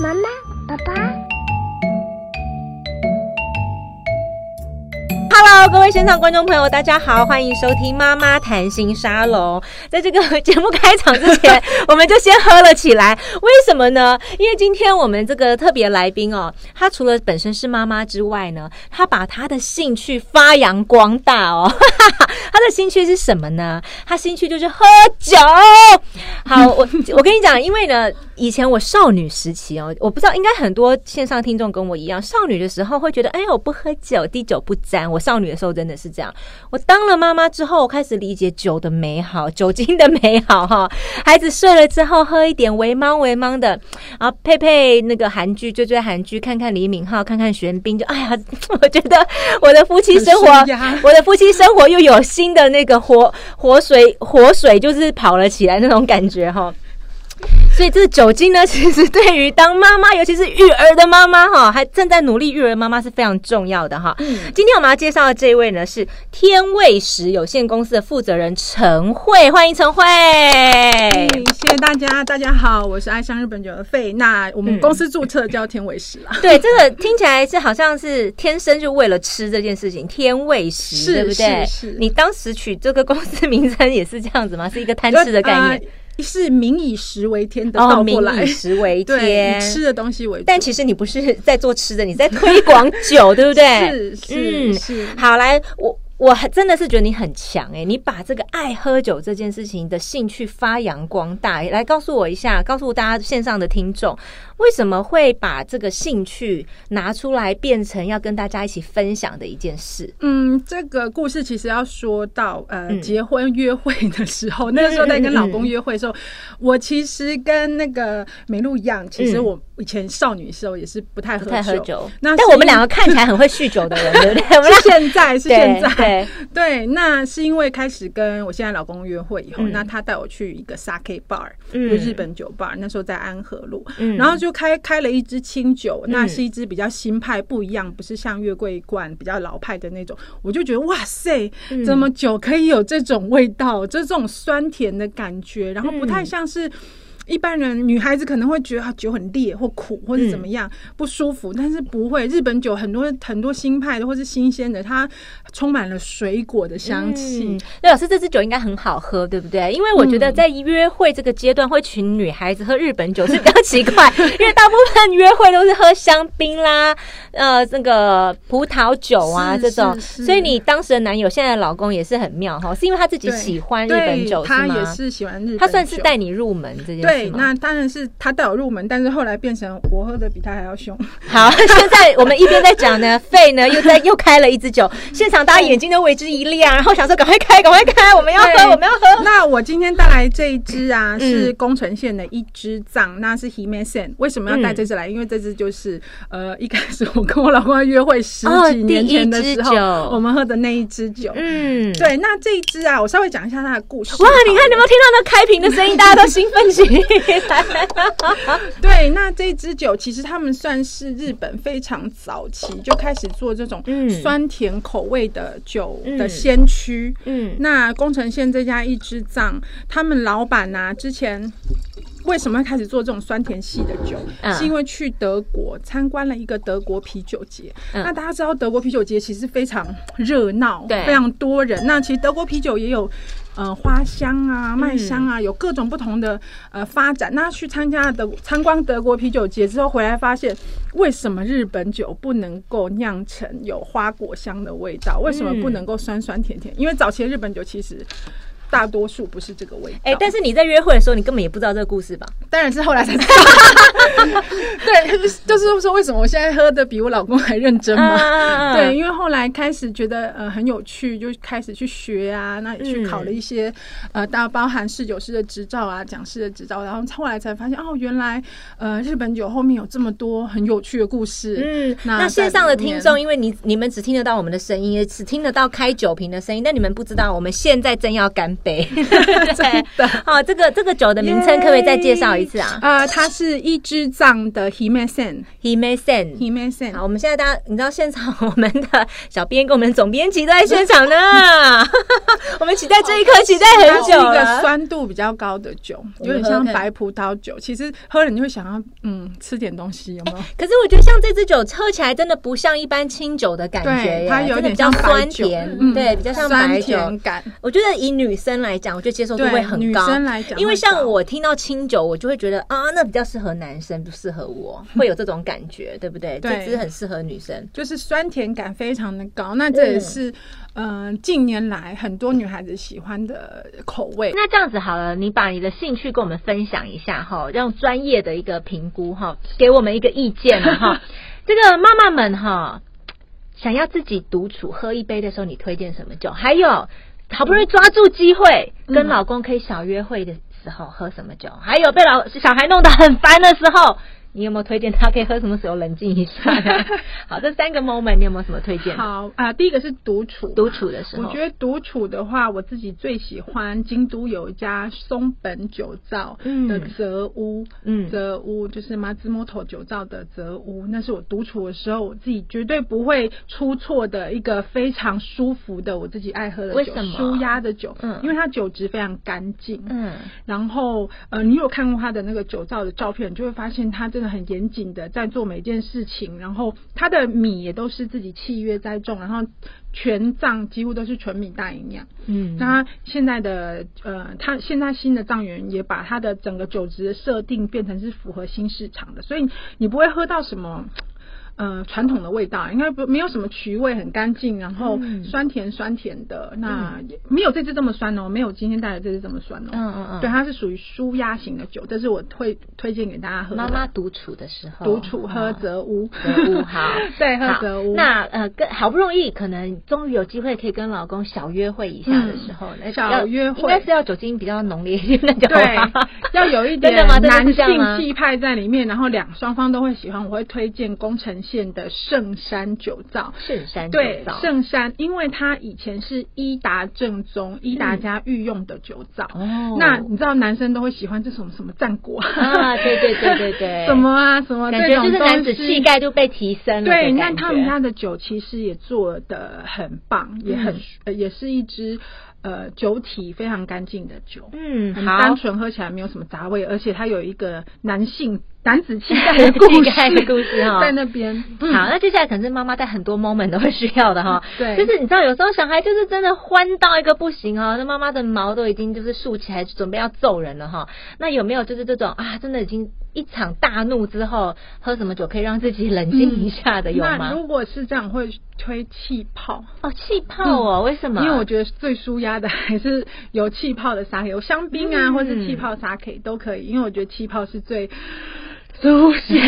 妈妈，爸爸。Hello，各位现场观众朋友，大家好，欢迎收听妈妈谈心沙龙。在这个 节目开场之前，我们就先喝了起来。为什么呢？因为今天我们这个特别来宾哦，他除了本身是妈妈之外呢，他把他的兴趣发扬光大哦。她的兴趣是什么呢？他兴趣就是喝酒。好，我 我跟你讲，因为呢，以前我少女时期哦，我不知道，应该很多线上听众跟我一样，少女的时候会觉得，哎，我不喝酒，滴酒不沾。我。少女的时候真的是这样。我当了妈妈之后，我开始理解酒的美好，酒精的美好哈。孩子睡了之后，喝一点微茫微茫的，然后配配那个韩剧，追追韩剧，看看李敏镐，看看玄彬，就哎呀，我觉得我的夫妻生活，我的夫妻生活又有新的那个活活水，活水就是跑了起来那种感觉哈。所以这个酒精呢，其实对于当妈妈，尤其是育儿的妈妈哈，还正在努力育儿的妈妈是非常重要的哈。嗯，今天我们要介绍的这一位呢，是天味食有限公司的负责人陈慧，欢迎陈慧。嗯，谢谢大家，大家好，我是爱上日本酒的费。那我们公司注册叫天味食啦。对，这个听起来是好像是天生就为了吃这件事情，天味食，对不对？是，是。你当时取这个公司名称也是这样子吗？是一个贪吃的概念。是民以食为天的倒过来，民以食为天，以吃的东西为。但其实你不是在做吃的，你在推广酒，对不对？是是嗯是。好，来我。我还真的是觉得你很强诶，你把这个爱喝酒这件事情的兴趣发扬光大，来告诉我一下，告诉大家线上的听众，为什么会把这个兴趣拿出来变成要跟大家一起分享的一件事？嗯，这个故事其实要说到呃结婚约会的时候，嗯、那个时候在跟老公约会的时候，嗯嗯嗯、我其实跟那个美露一样，其实我以前少女的时候也是不太喝酒。那但我们两个看起来很会酗酒的人，对不对？我们现在是现在。对对，那是因为开始跟我现在老公约会以后，嗯、那他带我去一个 sake bar，嗯，就日本酒吧，那时候在安和路，嗯，然后就开开了一支清酒，嗯、那是一支比较新派，不一样，不是像月桂冠比较老派的那种，我就觉得哇塞，怎么酒可以有这种味道，就这种酸甜的感觉，然后不太像是。一般人女孩子可能会觉得酒很烈或苦或者怎么样、嗯、不舒服，但是不会。日本酒很多很多新派的或是新鲜的，它充满了水果的香气。那、嗯、老师这支酒应该很好喝，对不对？因为我觉得在约会这个阶段会请女孩子喝日本酒是比较奇怪，因为大部分约会都是喝香槟啦，呃，那个葡萄酒啊这种。所以你当时的男友现在的老公也是很妙哈，是因为他自己喜欢日本酒？他也是喜欢日本酒，他算是带你入门这件事。对，那当然是他带我入门，但是后来变成我喝的比他还要凶。好，现在我们一边在讲呢，费呢又在 又开了一支酒，现场大家眼睛都为之一亮，然后想说赶快开，赶快开，我们要喝，我们要喝。那我今天带来这一支啊，是宫城县的一支藏，那是 Himesen。为什么要带这支来？因为这支就是呃一开始我跟我老公约会十几年前的时候，我们喝的那一支酒。嗯，对，那这一支啊，我稍微讲一下它的故事。哇，你看你有没有听到那开瓶的声音？大家都兴奋起来。对，那这支酒其实他们算是日本非常早期就开始做这种酸甜口味的酒的先驱。嗯，那宫城县这家一支藏，他们老板啊，之前为什么会开始做这种酸甜系的酒？是因为去德国参观了一个德国啤酒节。那大家知道德国啤酒节其实非常热闹，对，非常多人。那其实德国啤酒也有。呃，花香啊，麦香啊，有各种不同的呃发展。那去参加德参观德国啤酒节之后回来，发现为什么日本酒不能够酿成有花果香的味道？为什么不能够酸酸甜甜？因为早期的日本酒其实。大多数不是这个味道。哎、欸，但是你在约会的时候，你根本也不知道这个故事吧？当然是后来才知道。对，就是说为什么我现在喝的比我老公还认真嘛？啊、对，因为后来开始觉得呃很有趣，就开始去学啊，那也去考了一些、嗯、呃，大包含侍酒师的执照啊，讲师的执照，然后后来才发现哦，原来呃日本酒后面有这么多很有趣的故事。嗯，那，那线上的听众，因为你你们只听得到我们的声音，也只听得到开酒瓶的声音，但你们不知道我们现在正要干。杯。对，好，这个这个酒的名称可不可以再介绍一次啊？呃，它是一支藏的 Himesen，Himesen，Himesen。好，我们现在大家，你知道现场我们的小编跟我们总编辑都在现场呢。我们期待这一刻，期待很久了。一个酸度比较高的酒，有点像白葡萄酒。其实喝了你会想要嗯吃点东西，有没有？可是我觉得像这支酒喝起来真的不像一般清酒的感觉，它有点比较酸甜，对，比较像白酒感。我觉得以女生来讲，我觉得接受度会很高。女生来讲，因为像我听到清酒，我就会觉得啊，那比较适合男生，不适合我，会有这种感觉，对不对？这支很适合女生，就是酸甜感非常的高。那这也是嗯近年来很多女孩子喜欢的口味。那这样子好了，你把你的兴趣跟我们分享一下哈，让专业的一个评估哈，给我们一个意见哈。这个妈妈们哈，想要自己独处喝一杯的时候，你推荐什么酒？还有，好不容易抓住机会跟老公可以小约会的时候喝什么酒？还有被老小孩弄得很烦的时候。你有没有推荐他可以喝什么时候冷静一下？好，这三个 moment 你有没有什么推荐？好啊、呃，第一个是独处，独处的时候，我觉得独处的话，我自己最喜欢京都有一家松本酒造的泽屋，嗯，泽屋就是马兹莫托酒造的泽屋，那是我独处的时候，我自己绝对不会出错的一个非常舒服的，我自己爱喝的酒？舒压的酒，嗯，因为它酒质非常干净，嗯，然后呃，你有看过他的那个酒造的照片，你就会发现它真的。很严谨的在做每件事情，然后他的米也都是自己契约栽种，然后全藏几乎都是纯米大营养。嗯，那现在的呃，他现在新的藏园也把他的整个酒质的设定变成是符合新市场的，所以你不会喝到什么。呃，传统的味道应该不没有什么曲味，很干净，然后酸甜酸甜的，嗯、那也没有这支这么酸哦，没有今天带的这支这么酸哦。嗯嗯嗯，对，它是属于舒压型的酒，这是我会推荐给大家喝。妈妈独处的时候，独处喝泽屋，泽屋好，对，喝泽屋。那呃，跟好不容易可能终于有机会可以跟老公小约会一下的时候，小约会。应该是要酒精比较浓烈一点的酒，对，要有一点男性气派在里面，然后两双方都会喜欢，我会推荐宫城县的圣山酒造，圣山对圣山，因为它以前是伊达正宗伊达家御用的酒造。哦，那你知道男生都会喜欢这种什么战果啊？对对对对对，什么啊什么？感觉就是男子气概就被提升了。对，那他们家的酒其实也做的很棒，也很也是一支。呃，酒体非常干净的酒，嗯，很单纯，喝起来没有什么杂味，而且它有一个男性男子气概的故事，故事哈，在那边。好，那接下来可能是妈妈在很多 moment 都会需要的哈，对，就是你知道，有时候小孩就是真的欢到一个不行哦，那妈妈的毛都已经就是竖起来，准备要揍人了哈。那有没有就是这种啊，真的已经一场大怒之后，喝什么酒可以让自己冷静一下的有吗？那如果是这样，会吹气泡哦，气泡哦，为什么？因为我觉得最舒压的还是有气泡的 sake，有香槟啊，或是气泡 sake 都可以，因为我觉得气泡是最。吐气，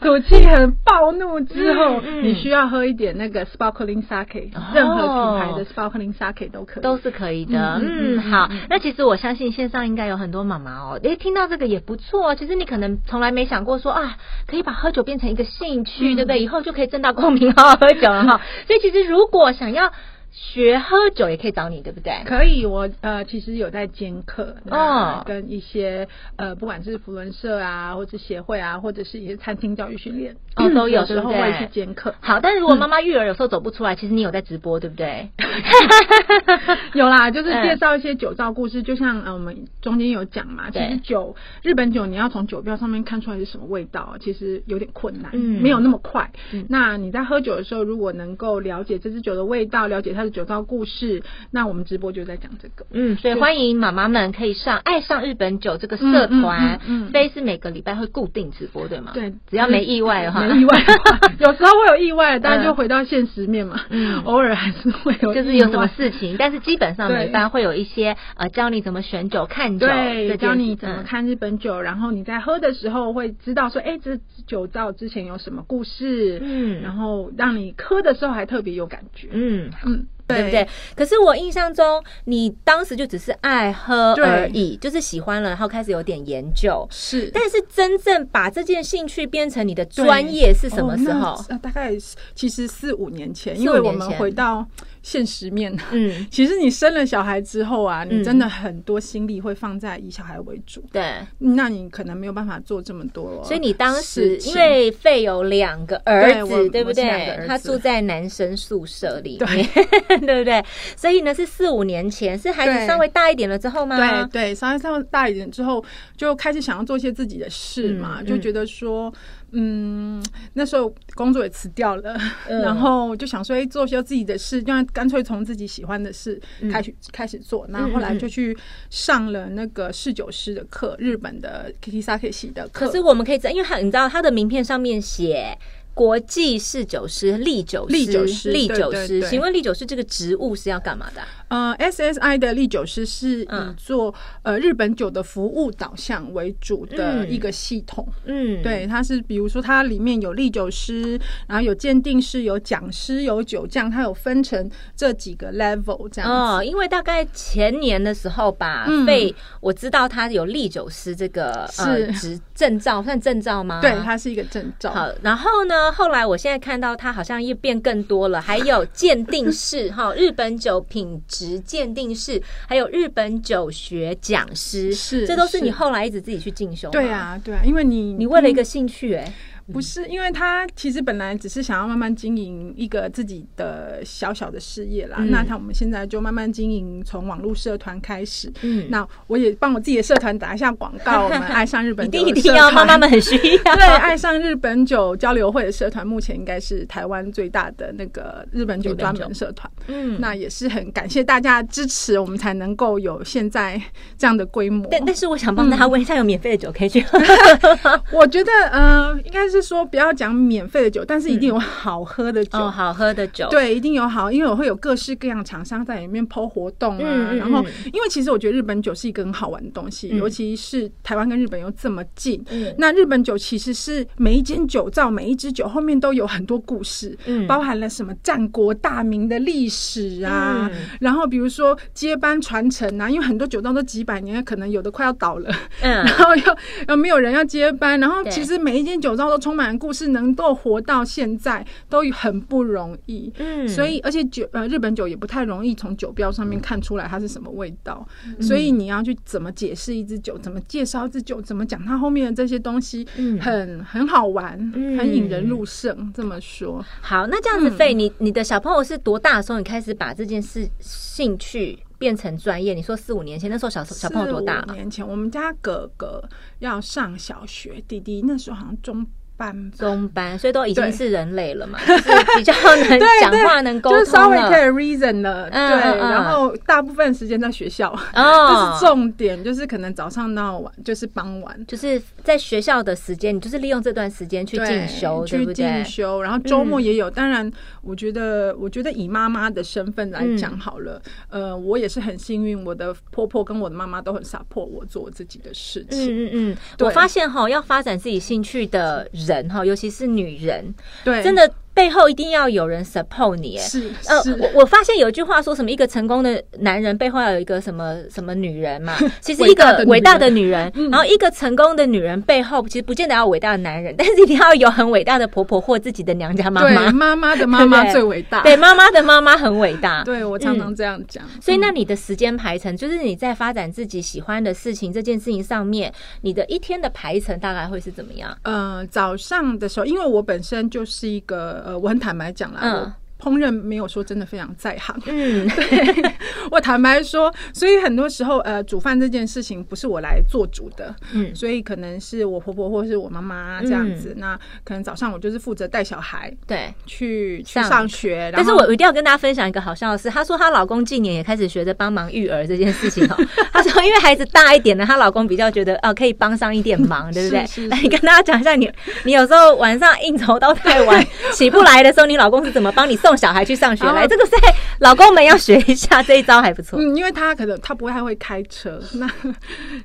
吐气很暴怒之后，你需要喝一点那个 sparkling sake，任何品牌的 sparkling sake 都可以，都是可以的。嗯，好，那其实我相信线上应该有很多妈妈哦，诶，听到这个也不错。其实你可能从来没想过说啊，可以把喝酒变成一个兴趣，对不对？以后就可以正大光明好好喝酒了哈。所以其实如果想要。学喝酒也可以找你，对不对？可以，我呃其实有在兼课，哦，跟一些呃不管是福伦社啊，或者协会啊，或者是一些餐厅教育训练，哦都有，时候会去兼课。好，但是如果妈妈育儿有时候走不出来，其实你有在直播，对不对？有啦，就是介绍一些酒造故事，就像呃我们中间有讲嘛，其实酒日本酒你要从酒标上面看出来是什么味道，其实有点困难，嗯，没有那么快。那你在喝酒的时候，如果能够了解这支酒的味道，了解它。酒造故事，那我们直播就在讲这个，嗯，所以欢迎妈妈们可以上爱上日本酒这个社团，嗯，非是每个礼拜会固定直播，对吗？对，只要没意外的话，没意外，有时候会有意外，当然就回到现实面嘛，嗯，偶尔还是会有，就是有什么事情，但是基本上每班会有一些呃教你怎么选酒、看酒，对，教你怎么看日本酒，然后你在喝的时候会知道说，哎，这酒造之前有什么故事，嗯，然后让你喝的时候还特别有感觉，嗯。嗯。对不对？可是我印象中，你当时就只是爱喝而已，就是喜欢了，然后开始有点研究。是，但是真正把这件兴趣变成你的专业是什么时候？大概其实四五年前，因为我们回到现实面。嗯，其实你生了小孩之后啊，你真的很多心力会放在以小孩为主。对，那你可能没有办法做这么多。所以你当时因为费有两个儿子，对不对？他住在男生宿舍里面，对不对？所以呢，是四五年前，是孩子稍微大一点了之后吗？对对，稍微稍微大一点之后，就开始想要做一些自己的事嘛，就觉得说。嗯，那时候工作也辞掉了，嗯、然后就想说，哎，做些自己的事，就干脆从自己喜欢的事开始、嗯、开始做。那后，后来就去上了那个侍酒师的课，日本的 Kitty Sake 系的课。可是我们可以知道，因为他你知道他的名片上面写。国际侍酒师、利酒师、利酒师、利酒师，请问利酒师这个职务是要干嘛的？呃，SSI 的利酒师是以做呃日本酒的服务导向为主的一个系统。嗯，对，它是比如说它里面有利酒师，然后有鉴定师、有讲师、有酒匠，它有分成这几个 level 这样。哦，因为大概前年的时候吧，被我知道他有利酒师这个是执证照，算证照吗？对，它是一个证照。好，然后呢？后来，我现在看到它好像又变更多了，还有鉴定室 哈，日本酒品质鉴定室，还有日本酒学讲师，是，这都是你后来一直自己去进修。对啊，对啊，因为你你为了一个兴趣哎、欸。不是，因为他其实本来只是想要慢慢经营一个自己的小小的事业啦。嗯、那他我们现在就慢慢经营，从网络社团开始。嗯，那我也帮我自己的社团打一下广告。我 们爱上日本酒，一定要妈妈们很需要。对，爱上日本酒交流会的社团，目前应该是台湾最大的那个日本酒专门社团。嗯，那也是很感谢大家支持，我们才能够有现在这样的规模。但但是我想帮大家问一下，有免费的酒可以去喝？我觉得，嗯、呃，应该是。是说不要讲免费的酒，但是一定有好喝的酒。嗯、哦，好喝的酒，对，一定有好，因为我会有各式各样厂商在里面 PO 活动啊。然后，因为其实我觉得日本酒是一个很好玩的东西，嗯、尤其是台湾跟日本又这么近。嗯，那日本酒其实是每一间酒造、每一支酒后面都有很多故事，嗯，包含了什么战国大名的历史啊，嗯、然后比如说接班传承啊，因为很多酒造都几百年，可能有的快要倒了，嗯，然后又又没有人要接班，然后其实每一间酒造都。充满故事，能够活到现在都很不容易。嗯，所以而且酒呃日本酒也不太容易从酒标上面看出来它是什么味道，嗯、所以你要去怎么解释一支酒，怎么介绍一支酒，怎么讲它后面的这些东西，嗯，很很好玩，嗯、很引人入胜。这么说，好，那这样子，费、嗯、你你的小朋友是多大的时候，你开始把这件事兴趣变成专业？你说四五年前，那时候小小朋友多大？四五年前，我们家哥哥要上小学，弟弟那时候好像中。班中班，所以都已经是人类了嘛，就是比较能 讲话、能沟通，就是稍微可以 reason 了。嗯、对，嗯、然后大部分时间在学校，哦，这是重点，就是可能早上到晚，就是傍晚，就是在学校的时间，你就是利用这段时间去进修？去进修，然后周末也有。嗯、当然，我觉得，我觉得以妈妈的身份来讲好了，嗯、呃，我也是很幸运，我的婆婆跟我的妈妈都很 support 我做我自己的事情。嗯嗯嗯，我发现哈，要发展自己兴趣的人。哈，尤其是女人，对，真的。背后一定要有人 support 你，是呃，我我发现有一句话说什么，一个成功的男人背后要有一个什么 什么女人嘛，其实一个伟大的女人，然后一个成功的女人背后其实不见得要伟大的男人，但是一定要有很伟大的婆婆或自己的娘家妈妈，妈妈的妈妈最伟大，对，妈妈的妈妈很伟大，对，我常常这样讲。所以那你的时间排程，就是你在发展自己喜欢的事情这件事情上面，你的一天的排程大概会是怎么样？呃，早上的时候，因为我本身就是一个。呃，我很坦白讲啦，嗯。烹饪没有说真的非常在行，嗯，对，我坦白说，所以很多时候，呃，煮饭这件事情不是我来做主的，嗯，所以可能是我婆婆或是我妈妈这样子，那可能早上我就是负责带小孩，对，去去上。学。但是我一定要跟大家分享一个好笑的事，她说她老公近年也开始学着帮忙育儿这件事情哦。她说因为孩子大一点呢，她老公比较觉得哦可以帮上一点忙，对不对？来，你跟大家讲一下，你你有时候晚上应酬到太晚起不来的时候，你老公是怎么帮你送？小孩去上学来，这个在老公们要学一下，这一招还不错。嗯，因为他可能他不太会开车，那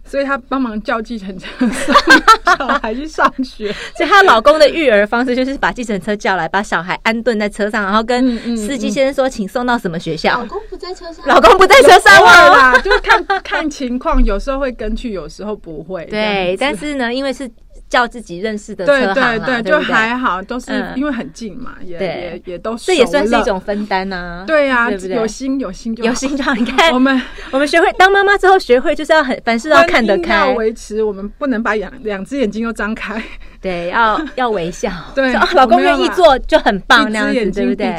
所以他帮忙叫计程车送 小孩去上学。所以她老公的育儿方式就是把计程车叫来，把小孩安顿在车上，然后跟司机先生说，请送到什么学校。老公不在车上，老公不在车上啦，就是看 看情况，有时候会跟去，有时候不会。对，但是呢，因为是。叫自己认识的车行，对对对，就还好，都是因为很近嘛，也也也都这也算是一种分担呐。对呀，有心有心就有心就好。你看，我们 我们学会当妈妈之后，学会就是要很凡事要看得开，要维持，我们不能把两两只眼睛都张开。对，要要微笑。对，老公愿意做就很棒，那样子对不对？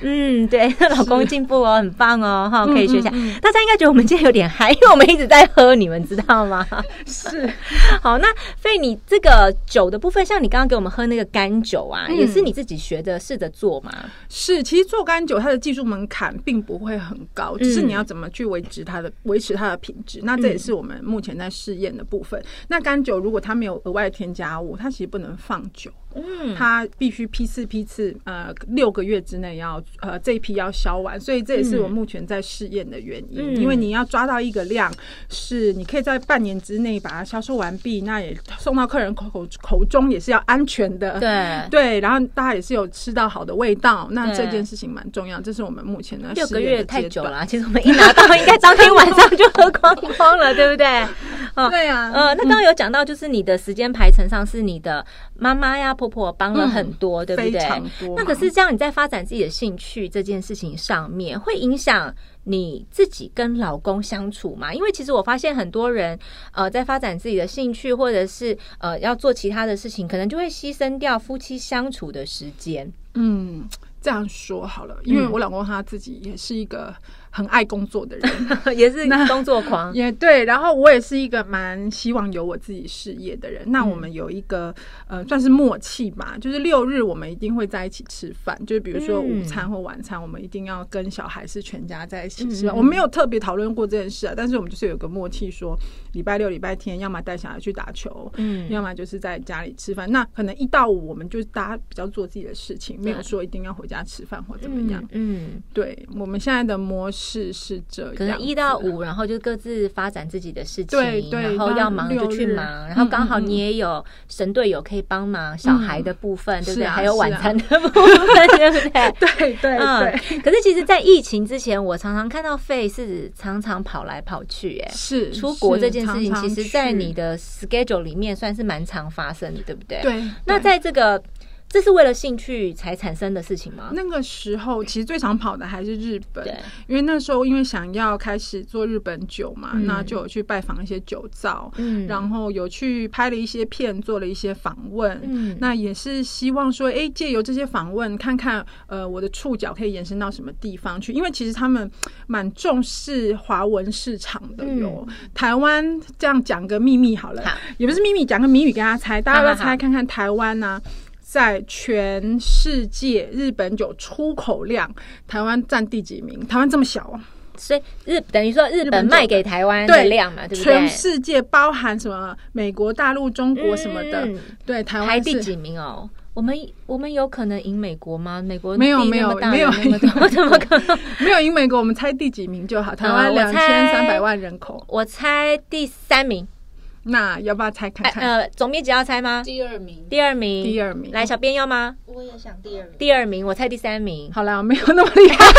嗯，对，老公进步哦，很棒哦，哈，可以学一下。大家应该觉得我们今天有点嗨，因为我们一直在喝，你们知道吗？是。好，那费你这个酒的部分，像你刚刚给我们喝那个干酒啊，也是你自己学的试着做吗？是，其实做干酒它的技术门槛并不会很高，只是你要怎么去维持它的维持它的品质。那这也是我们目前在试验的部分。那干酒如果它没有额外添加物，它其实不能放酒。嗯，它必须批次批次，呃，六个月之内要呃这一批要销完，所以这也是我目前在试验的原因。嗯、因为你要抓到一个量，是你可以在半年之内把它销售完毕，那也送到客人口口口中也是要安全的。对对，然后大家也是有吃到好的味道，那这件事情蛮重要。这是我们目前的。六个月太久了，其实我们一拿到应该当天晚上就喝光光了，对不对？哦，对啊。呃，那刚刚有讲到，就是你的时间排程上是你的妈妈呀。婆婆帮了很多，嗯、对不对？那可是这样，你在发展自己的兴趣这件事情上面，会影响你自己跟老公相处吗？因为其实我发现很多人，呃，在发展自己的兴趣，或者是呃要做其他的事情，可能就会牺牲掉夫妻相处的时间。嗯，这样说好了，因为我老公他自己也是一个。很爱工作的人，也是工作狂，也对。然后我也是一个蛮希望有我自己事业的人。那我们有一个呃，算是默契吧，就是六日我们一定会在一起吃饭。就是比如说午餐或晚餐，我们一定要跟小孩是全家在一起吃饭。我没有特别讨论过这件事啊，但是我们就是有个默契，说礼拜六、礼拜天要么带小孩去打球，嗯，要么就是在家里吃饭。那可能一到五我们就大家比较做自己的事情，没有说一定要回家吃饭或怎么样。嗯，对，我们现在的模式。是是这样，可能一到五，然后就各自发展自己的事情，对对，然后要忙就去忙，然后刚好你也有神队友可以帮忙小孩的部分，对不对？还有晚餐的部分，对不对？对对对。可是其实，在疫情之前，我常常看到费是常常跑来跑去，哎，是出国这件事情，其实，在你的 schedule 里面算是蛮常发生的，对不对？对。那在这个。这是为了兴趣才产生的事情吗？那个时候其实最常跑的还是日本，因为那时候因为想要开始做日本酒嘛，嗯、那就有去拜访一些酒造，嗯，然后有去拍了一些片，做了一些访问，嗯，那也是希望说，哎，借由这些访问，看看呃我的触角可以延伸到什么地方去，因为其实他们蛮重视华文市场的哟。嗯、台湾这样讲个秘密好了，好。也不是秘密，讲个谜语给大家猜，大家要猜看看台湾呢、啊。在全世界日本酒出口量，台湾占第几名？台湾这么小啊，所以日等于说日本卖给台湾的量嘛，对，对不对？全世界包含什么？美国大陆、中国什么的，嗯、对，台湾排第几名哦？我们我们有可能赢美国吗？美国没有没有没有，我 怎么可能 没有赢美国？我们猜第几名就好。台湾两千三百万人口，我猜第三名。那要不要猜看看？呃，总编辑要猜吗？第二名，第二名，第二名。来，小编要吗？我也想第二名。第二名，我猜第三名。好了，没有那么厉害。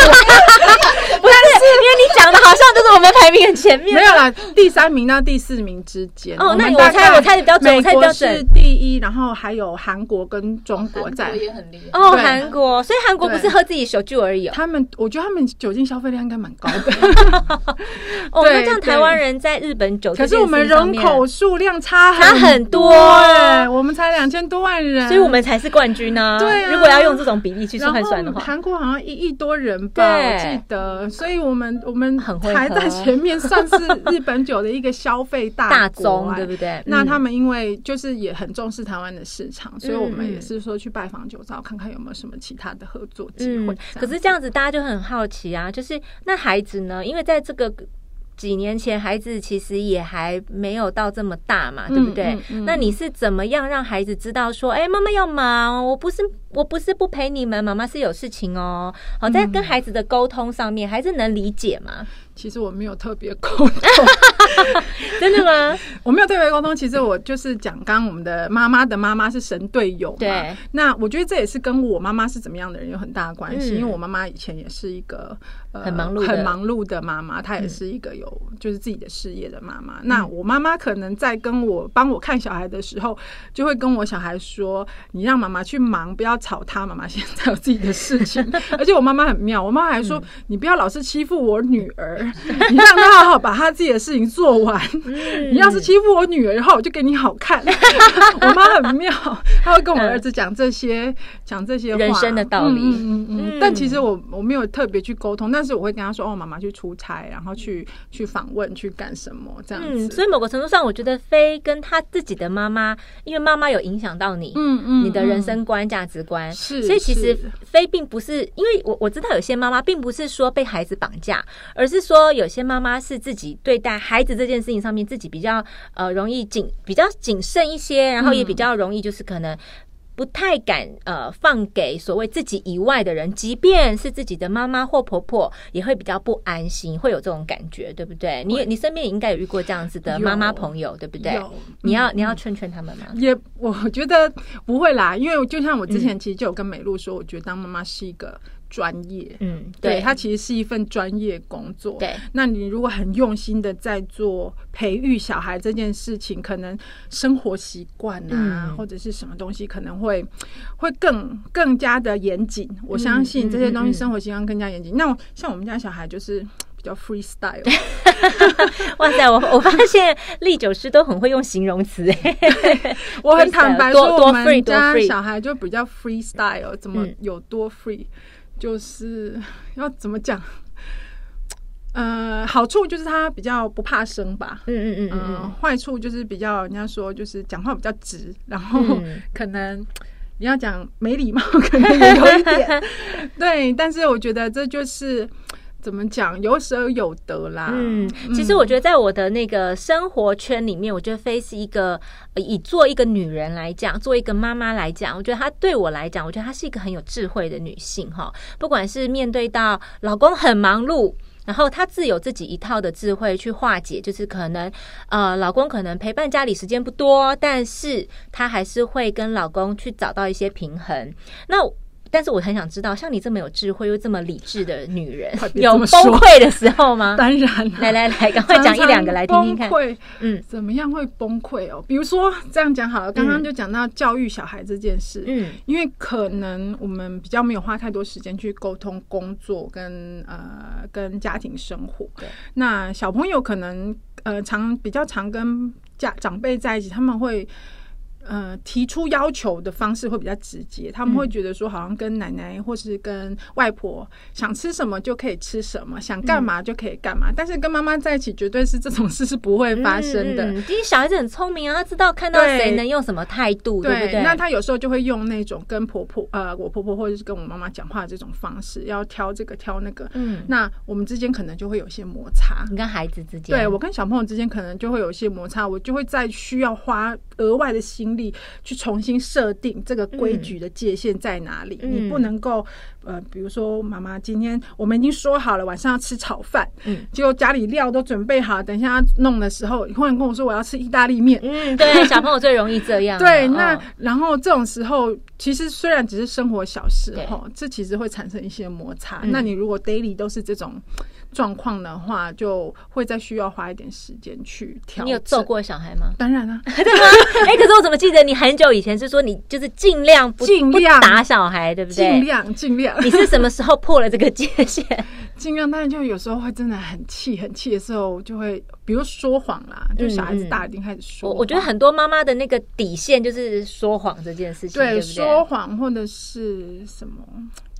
不是，因为你讲的好像就是我们排名很前面。没有啦，第三名到第四名之间。哦，那我猜，我猜的比较准，我猜比较准。是第一，然后还有韩国跟中国在。也很厉害。哦，韩国，所以韩国不是喝自己手酒而已。他们，我觉得他们酒精消费量应该蛮高的。哦，那这样台湾人在日本酒，可是我们人口数量差。差很多哎，我们才两千多万人，所以我们才是冠军呢。对，如果要用这种比例去换算的话，韩国好像一亿多人吧，我记得。所以我们我们很排在前面，算是 日本酒的一个消费大宗，对不对？那他们因为就是也很重视台湾的市场，所以我们也是说去拜访酒造，看看有没有什么其他的合作机会。可是这样子大家就很好奇啊，就是那孩子呢？因为在这个。几年前，孩子其实也还没有到这么大嘛，对不对？嗯嗯嗯、那你是怎么样让孩子知道说，哎，妈妈要忙，我不是我不是不陪你们，妈妈是有事情哦。好，在跟孩子的沟通上面，孩子能理解吗？其实我没有特别沟通，真的吗？我没有特别沟通。其实我就是讲，刚刚我们的妈妈的妈妈是神队友嘛。对。那我觉得这也是跟我妈妈是怎么样的人有很大的关系，嗯、因为我妈妈以前也是一个呃很忙碌、很忙碌的妈妈，她也是一个有就是自己的事业的妈妈。嗯、那我妈妈可能在跟我帮我看小孩的时候，就会跟我小孩说：“你让妈妈去忙，不要吵她。妈妈现在有自己的事情。”而且我妈妈很妙，我妈妈还说：“嗯、你不要老是欺负我女儿。” 你让他好好把他自己的事情做完。嗯、你要是欺负我女儿的话，我就给你好看。我妈很妙，她会跟我儿子讲这些，讲、嗯、这些话人生的道理。嗯嗯但其实我我没有特别去沟通，但是我会跟他说：“哦，妈妈去出差，然后去去访问，去干什么这样子。嗯”所以某个程度上，我觉得飞跟他自己的妈妈，因为妈妈有影响到你，嗯嗯，你的人生观、价、嗯、值观。是。所以其实飞并不是，因为我我知道有些妈妈并不是说被孩子绑架，而是说有。有些妈妈是自己对待孩子这件事情上面自己比较呃容易谨比较谨慎一些，然后也比较容易就是可能不太敢呃放给所谓自己以外的人，即便是自己的妈妈或婆婆，也会比较不安心，会有这种感觉，对不对？你你身边也应该有遇过这样子的妈妈朋友，对不对？你要你要劝劝他们吗？也我觉得不会啦，因为就像我之前其实就有跟美露说，我觉得当妈妈是一个。专业，嗯，对，它其实是一份专业工作。对，那你如果很用心的在做培育小孩这件事情，可能生活习惯啊，或者是什么东西，可能会会更更加的严谨。我相信这些东西生活习惯更加严谨。那像我们家小孩就是比较 freestyle。哇塞，我我发现历九师都很会用形容词。我很坦白说，我们家小孩就比较 freestyle，怎么有多 free？就是 要怎么讲？呃，好处就是他比较不怕生吧。嗯嗯嗯嗯。坏、呃、处就是比较人家说就是讲话比较直，然后可能你要讲没礼貌，可能也有一点。对，但是我觉得这就是。怎么讲？有舍有得啦。嗯，其实我觉得在我的那个生活圈里面，我觉得飞是一个以做一个女人来讲，做一个妈妈来讲，我觉得她对我来讲，我觉得她是一个很有智慧的女性哈。不管是面对到老公很忙碌，然后她自有自己一套的智慧去化解，就是可能呃，老公可能陪伴家里时间不多，但是她还是会跟老公去找到一些平衡。那但是我很想知道，像你这么有智慧又这么理智的女人，有崩溃的时候吗？当然，来来来，赶快讲一两个来听听看。崩溃，嗯，怎么样会崩溃哦？比如说这样讲好了，刚刚就讲到教育小孩这件事，嗯，因为可能我们比较没有花太多时间去沟通工作跟呃跟家庭生活。对，那小朋友可能呃常比较常跟家长辈在一起，他们会。呃，提出要求的方式会比较直接，他们会觉得说，好像跟奶奶或是跟外婆想吃什么就可以吃什么，想干嘛就可以干嘛。嗯、但是跟妈妈在一起，绝对是这种事是不会发生的。嗯，因为小孩子很聪明啊，他知道看到谁能用什么态度，对，对不对？那他有时候就会用那种跟婆婆呃，我婆婆或者是跟我妈妈讲话的这种方式，要挑这个挑那个。嗯，那我们之间可能就会有些摩擦。你跟孩子之间，对我跟小朋友之间可能就会有一些摩擦，我就会再需要花额外的心。力去重新设定这个规矩的界限在哪里？嗯、你不能够呃，比如说妈妈今天我们已经说好了晚上要吃炒饭，嗯，结果家里料都准备好，等一下弄的时候，你忽然跟我说我要吃意大利面，嗯，对，小朋友最容易这样。对，那、哦、然后这种时候，其实虽然只是生活小事哈，这其实会产生一些摩擦。嗯、那你如果 daily 都是这种。状况的话，就会再需要花一点时间去调。你有揍过小孩吗？当然了，对吗？哎、欸，可是我怎么记得你很久以前是说你就是尽量不尽量不打小孩，对不对？尽量尽量。你是什么时候破了这个界限？尽量，当然就有时候会真的很气，很气的时候就会，比如说谎啦，就小孩子大一定开始说、嗯。我我觉得很多妈妈的那个底线就是说谎这件事情，对，对对说谎或者是什么。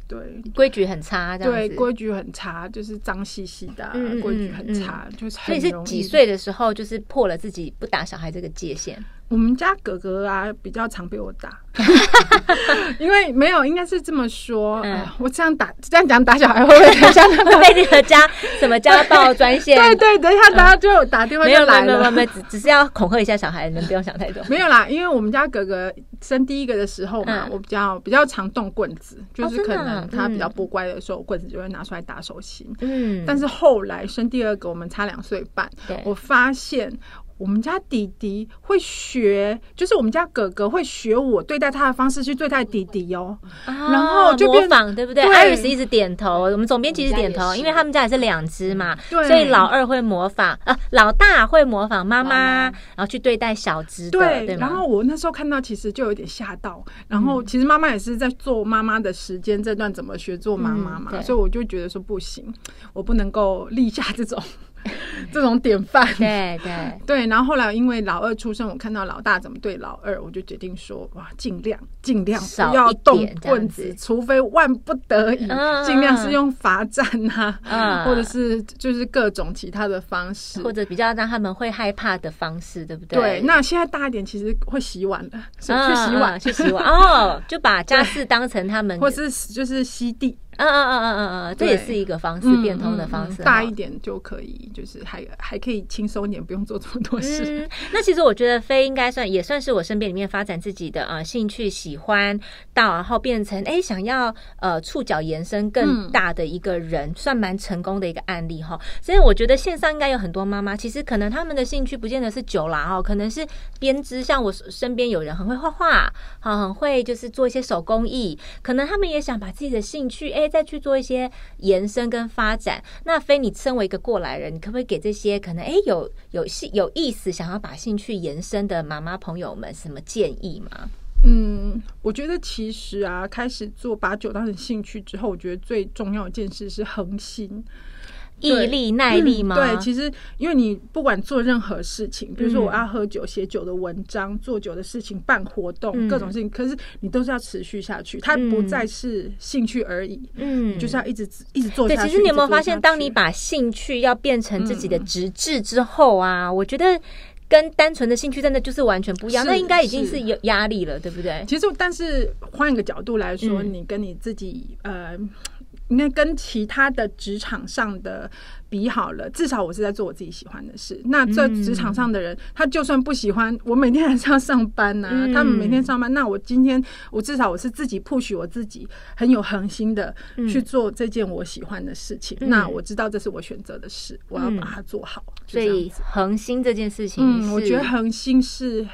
对，规矩很差，这样对，规矩很差，就是脏兮兮的，规矩很差，就是。所以是几岁的时候，就是破了自己不打小孩这个界限？我们家哥哥啊，比较常被我打，因为没有，应该是这么说。嗯呃、我这样打这样讲打小孩会不会很像 被那个家什么家暴专线？对对，等一下大家就打电话就来了。没有没有没有，只只是要恐吓一下小孩，能不用想太多。没有啦，因为我们家哥哥生第一个的时候嘛，嗯、我比较比较常动棍子，就是可能他比较不乖的时候，棍子就会拿出来打手心。嗯，但是后来生第二个，我们差两岁半，对我发现。我们家弟弟会学，就是我们家哥哥会学我对待他的方式去对待弟弟哦，啊、然后就模仿，对不对？艾瑞斯一直点头，我们总编辑一直点头，因为他们家也是两只嘛，对所以老二会模仿啊，老大会模仿妈妈，妈然后去对待小只的，对，对吗？然后我那时候看到，其实就有点吓到。然后其实妈妈也是在做妈妈的时间这段怎么学做妈妈嘛，嗯、所以我就觉得说不行，我不能够立下这种。这种典范，对对。对，然后后来因为老二出生，我看到老大怎么对老二，我就决定说哇，尽量尽量不要动棍子，除非万不得已，尽量是用罚站啊，或者是就是各种其他的方式，或者比较让他们会害怕的方式，对不对？对，那现在大一点，其实会洗碗了，去洗碗，去洗碗。哦，就把家事当成他们，或是就是吸地。嗯嗯嗯嗯嗯嗯，这也是一个方式，变通的方式。大一点就可以，就是还还可以轻松一点，不用做这么多事。那其实我觉得飞应该算也算是我身边里面发展自己的啊兴趣，喜欢到然后变成哎想要呃触角延伸更大的一个人，算蛮成功的一个案例哈。所以我觉得线上应该有很多妈妈，其实可能他们的兴趣不见得是酒啦哈，可能是编织，像我身边有人很会画画，好很会就是做一些手工艺，可能他们也想把自己的兴趣哎。再去做一些延伸跟发展。那非，你身为一个过来人，你可不可以给这些可能哎有有兴有意思想要把兴趣延伸的妈妈朋友们什么建议吗？嗯，我觉得其实啊，开始做把酒当成兴趣之后，我觉得最重要一件事是恒心。毅力耐力吗？对，其实因为你不管做任何事情，比如说我要喝酒、写酒的文章、做酒的事情、办活动、各种事情，可是你都是要持续下去，它不再是兴趣而已。嗯，就是要一直一直做下去。对，其实你有没有发现，当你把兴趣要变成自己的职志之后啊，我觉得跟单纯的兴趣真的就是完全不一样。那应该已经是有压力了，对不对？其实，但是换一个角度来说，你跟你自己呃。应该跟其他的职场上的比好了，至少我是在做我自己喜欢的事。那这职场上的人，他就算不喜欢，我每天还是要上班呐、啊。他们每天上班，那我今天我至少我是自己 push 我自己，很有恒心的去做这件我喜欢的事情。那我知道这是我选择的事，我要把它做好。所以恒心这件事情，嗯，我觉得恒心是。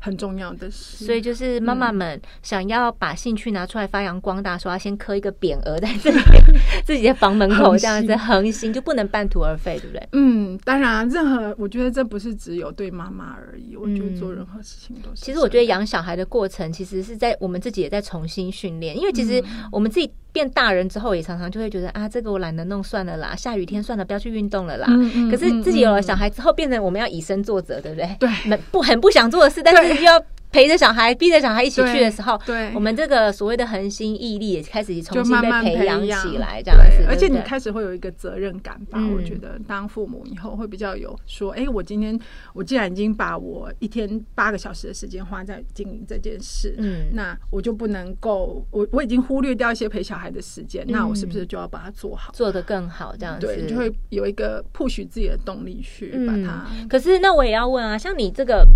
很重要的事，所以就是妈妈们想要把兴趣拿出来发扬光大，说要先刻一个匾额在自己 自己的房门口，这样子恒心就不能半途而废，对不对？嗯，当然，任何我觉得这不是只有对妈妈而已，我觉得做任何事情都是。其实我觉得养小孩的过程，其实是在我们自己也在重新训练，因为其实我们自己。变大人之后，也常常就会觉得啊，这个我懒得弄，算了啦。下雨天算了，不要去运动了啦。嗯嗯、可是自己有了小孩之后，变成我们要以身作则，对不对？对，不很不想做的事，但是又要。陪着小孩，逼着小孩一起去的时候，对，我们这个所谓的恒心毅力也开始重新被培养起来，这样子。而且你开始会有一个责任感吧？我觉得当父母以后会比较有说，哎，我今天我既然已经把我一天八个小时的时间花在经营这件事，嗯，那我就不能够，我我已经忽略掉一些陪小孩的时间，那我是不是就要把它做好，做得更好？这样子，对，就会有一个 push 自己的动力去把它。可是那我也要问啊，像你这个。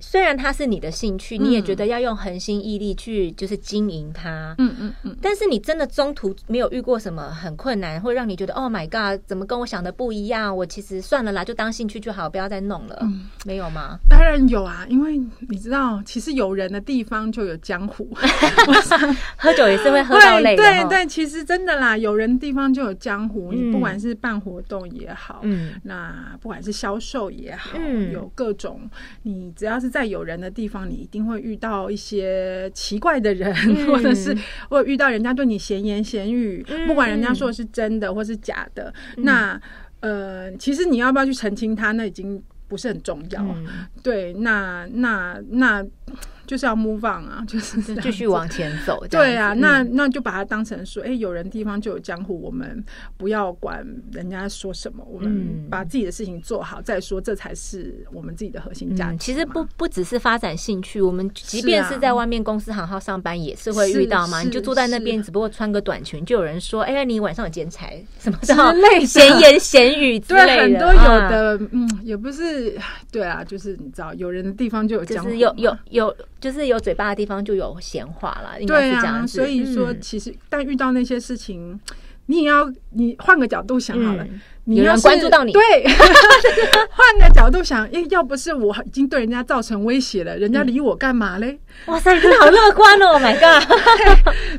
虽然它是你的兴趣，你也觉得要用恒心毅力去就是经营它，嗯嗯嗯。但是你真的中途没有遇过什么很困难，会让你觉得 Oh my God，怎么跟我想的不一样？我其实算了啦，就当兴趣就好，不要再弄了。嗯，没有吗？当然有啊，因为你知道，其实有人的地方就有江湖。喝酒也是会喝到累的。对对对，其实真的啦，有人的地方就有江湖。你不管是办活动也好，嗯，那不管是销售也好，嗯，有各种，你只要是。在有人的地方，你一定会遇到一些奇怪的人，嗯、或者是或者遇到人家对你闲言闲语，嗯、不管人家说的是真的或是假的。嗯、那呃，其实你要不要去澄清他，那已经不是很重要。嗯、对，那那那就是要 move on 啊，就是继续往前走。对啊，那那就把它当成说，哎，有人地方就有江湖，我们不要管人家说什么，我们把自己的事情做好再说，这才是我们自己的核心价值。其实不不只是发展兴趣，我们即便是在外面公司行号上班，也是会遇到嘛。你就坐在那边，只不过穿个短裙，就有人说，哎，你晚上有剪裁什么之类闲言闲语 之类的，很多有的，嗯，也不是，对啊，就是你知道，有人的地方就有江湖，有有有，就是有嘴巴的地方就有闲话了，应该是这样子。所以说，其实但遇到那些事情，你也要你换个角度想好了，你要关注到你，对，换个角度想，哎，要不是我已经对人家造成威胁了，人家理我干嘛嘞？哇塞，真的好乐观哦！My God，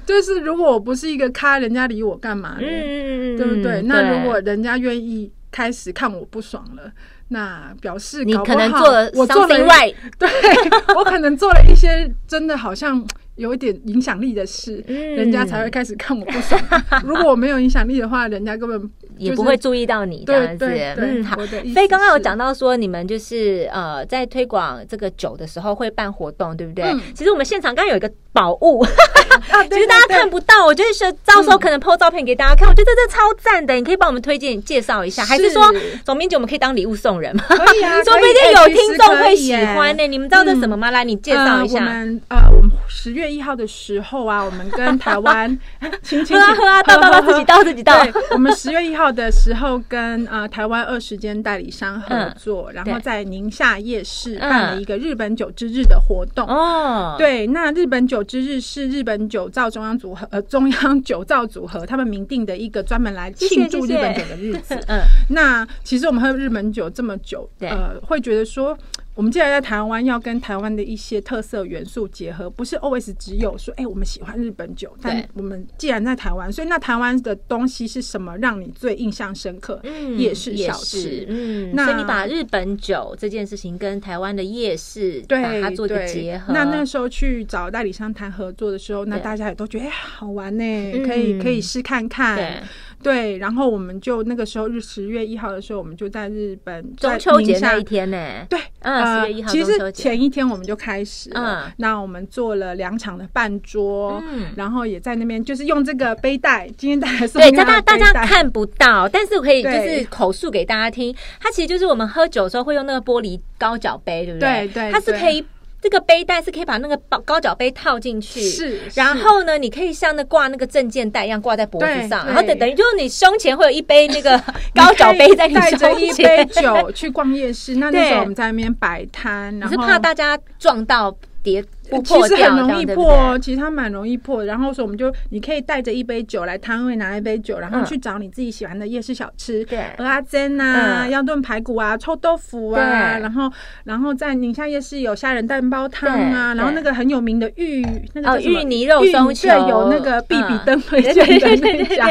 就是如果我不是一个咖，人家理我干嘛嘞？嗯，对不对？那如果人家愿意开始看我不爽了。那表示你可能做了，我做了 right，对 我可能做了一些真的好像有一点影响力的事，人家才会开始看我不爽。如果我没有影响力的话，人家根本也不会注意到你这样子。嗯，好。所以刚刚有讲到说，你们就是呃，在推广这个酒的时候会办活动，对不对？其实我们现场刚刚有一个宝物，其实大家看不到，我觉得是到时候可能 po 照片给大家看。我觉得这超赞的，你可以帮我们推荐介绍一下，还是说总编辑我们可以当礼物送人吗？可以啊，说不定有听众会喜欢呢。你们知道这什么吗？来，你介绍一下。我们呃，我们十月一号的时候啊，我们跟台湾，请请喝啊，倒倒倒，自己 倒自己倒。我们十月一号的时候跟呃台湾二十间代理商合作，然后在宁夏夜市办了一个日本酒之日的活动。哦，对，那日本酒之日是日本酒造中央组合呃中央酒造组合他们明定的一个专门来庆祝日本酒的日子。嗯，那其实我们喝日本酒这么久，呃，会觉得说。我们既然在台湾，要跟台湾的一些特色元素结合，不是 always 只有说，哎、欸，我们喜欢日本酒。但我们既然在台湾，所以那台湾的东西是什么让你最印象深刻？嗯，夜市小吃。嗯，那所以你把日本酒这件事情跟台湾的夜市对把它做一个结合。那那时候去找代理商谈合作的时候，那大家也都觉得哎、欸、好玩呢、欸，可以可以试看看。对。对，然后我们就那个时候日十月一号的时候，我们就在日本中秋节那一天呢。对，嗯，十月一号。其实前一天我们就开始了。那我们做了两场的办桌，嗯，然后也在那边就是用这个背带，今天大家对，大家大家看不到，但是我可以就是口述给大家听。它其实就是我们喝酒的时候会用那个玻璃高脚杯，对不对？对对，它是可以。这个背带是可以把那个高高脚杯套进去，是，然后呢，你可以像那挂那个证件带一样挂在脖子上，然后等等于就是你胸前会有一杯那个 高脚杯在你胸前，带着一杯酒去逛夜市。那那时候我们在那边摆摊，然后是怕大家撞到跌。其实很容易破，其实它蛮容易破。然后说，我们就你可以带着一杯酒来摊位，拿一杯酒，然后去找你自己喜欢的夜市小吃，对，蚵仔煎啊，要炖排骨啊，臭豆腐啊，然后然后在宁夏夜市有虾仁蛋包汤啊，然后那个很有名的芋那个芋泥肉松球，对，有那个必比登 推荐的那家，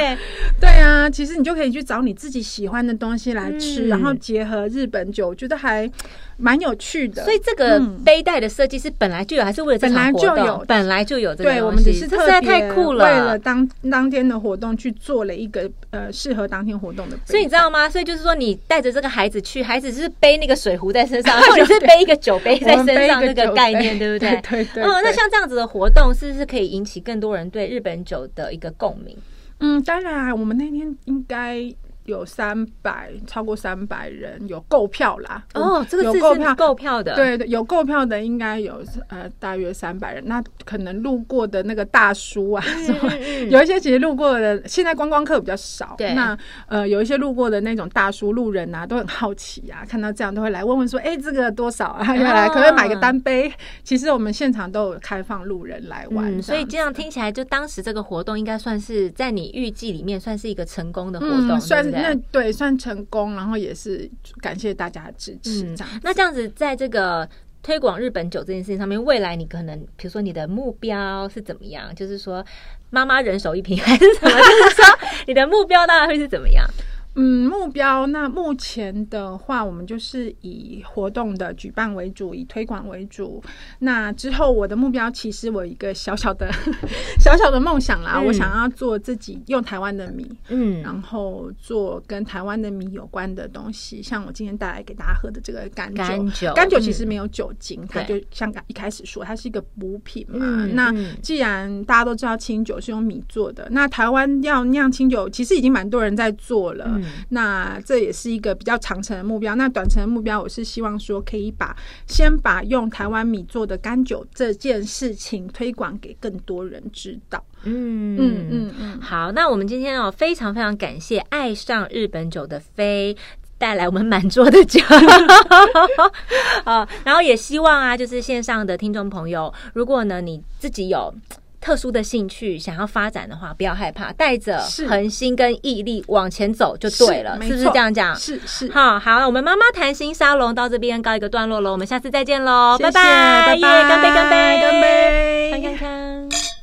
对啊，其实你就可以去找你自己喜欢的东西来吃，然后结合日本酒，我觉得还蛮有趣的。所以这个背带的设计是本来就有，还是为了？本来就有，本来就有这个。对，我们只是特别太酷了，为了当当天的活动去做了一个呃适合当天活动的。所以你知道吗？所以就是说，你带着这个孩子去，孩子是背那个水壶在身上，或者是背一个酒杯在身上，那个概念对不对？对对。嗯，那像这样子的活动，是不是可以引起更多人对日本酒的一个共鸣？嗯，当然，我们那天应该。有三百，超过三百人，有购票啦。哦，这个是购票购票的，对对，有购票的应该有呃大约三百人。那可能路过的那个大叔啊，有一些其实路过的，现在观光客比较少。对，那呃有一些路过的那种大叔路人啊，都很好奇啊，看到这样都会来问问说，哎，这个多少啊？原来可不可以买个单杯？其实我们现场都有开放路人来玩，所以这样听起来，就当时这个活动应该算是在你预计里面算是一个成功的活动，算是。那对算成功，然后也是感谢大家的支持。这样、嗯，那这样子，在这个推广日本酒这件事情上面，未来你可能，比如说你的目标是怎么样？就是说，妈妈人手一瓶还是什么？就是说，你的目标大概会是怎么样？嗯，目标那目前的话，我们就是以活动的举办为主，以推广为主。那之后我的目标，其实我有一个小小的 小小的梦想啦，嗯、我想要做自己用台湾的米，嗯，然后做跟台湾的米有关的东西，像我今天带来给大家喝的这个甘酒，甘酒，其实没有酒精，嗯、它就像刚一开始说，它是一个补品嘛。嗯、那既然大家都知道清酒是用米做的，那台湾要酿清酒，其实已经蛮多人在做了。嗯那这也是一个比较长程的目标。那短程的目标，我是希望说可以把先把用台湾米做的干酒这件事情推广给更多人知道。嗯嗯嗯嗯。好，那我们今天哦，非常非常感谢爱上日本酒的 Faye 带来我们满桌的酒。啊，然后也希望啊，就是线上的听众朋友，如果呢你自己有。特殊的兴趣想要发展的话，不要害怕，带着恒心跟毅力往前走就对了，是，是不是这样讲？是是。好，好，我们妈妈谈心沙龙到这边告一个段落了，我们下次再见喽，拜拜拜拜，耶，干杯，干杯，干杯。